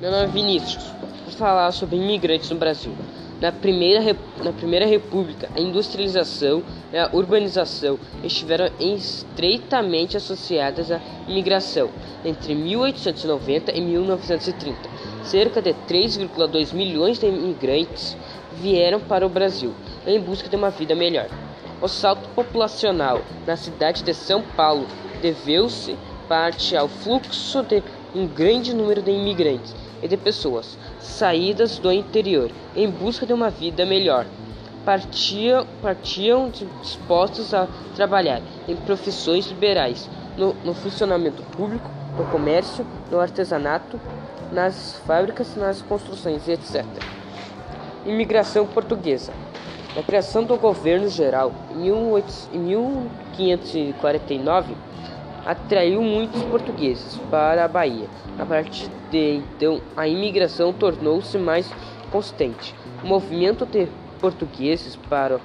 Meu nome é Vinícius. Vou falar sobre imigrantes no Brasil. Na primeira, na primeira República, a industrialização e a urbanização estiveram estreitamente associadas à imigração. Entre 1890 e 1930, cerca de 3,2 milhões de imigrantes vieram para o Brasil em busca de uma vida melhor. O salto populacional na cidade de São Paulo deveu-se parte ao fluxo de um grande número de imigrantes e de pessoas saídas do interior em busca de uma vida melhor. Partiam, partiam dispostos a trabalhar em profissões liberais, no, no funcionamento público, no comércio, no artesanato, nas fábricas, nas construções, etc. Imigração portuguesa. Na criação do governo geral, em 1549, atraiu muitos portugueses para a Bahia. A partir de então, a imigração tornou-se mais constante. O movimento de portugueses para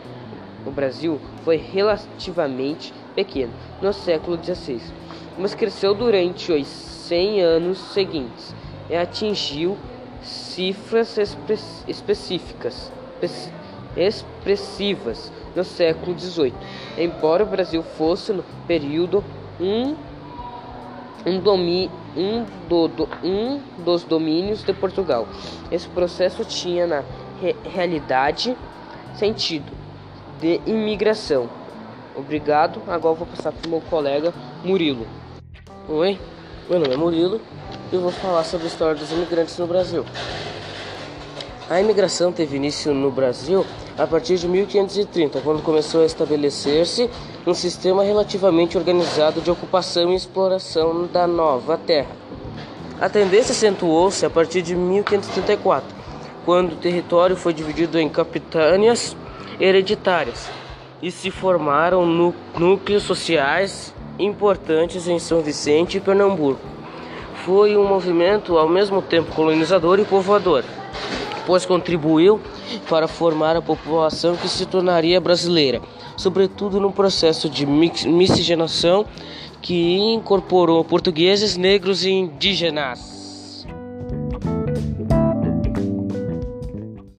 o Brasil foi relativamente pequeno no século XVI, mas cresceu durante os 100 anos seguintes e atingiu cifras específicas expressivas no século XVIII, embora o Brasil fosse no período um, um, domi, um, do, do, um dos domínios de Portugal. Esse processo tinha na re, realidade sentido de imigração. Obrigado. Agora vou passar para o meu colega Murilo. Oi, meu nome é Murilo e vou falar sobre a história dos imigrantes no Brasil. A imigração teve início no Brasil a partir de 1530, quando começou a estabelecer-se um sistema relativamente organizado de ocupação e exploração da nova terra. A tendência acentuou-se a partir de 1534, quando o território foi dividido em capitâneas hereditárias e se formaram núcleos sociais importantes em São Vicente e Pernambuco. Foi um movimento ao mesmo tempo colonizador e povoador pois contribuiu para formar a população que se tornaria brasileira, sobretudo no processo de miscigenação que incorporou portugueses, negros e indígenas.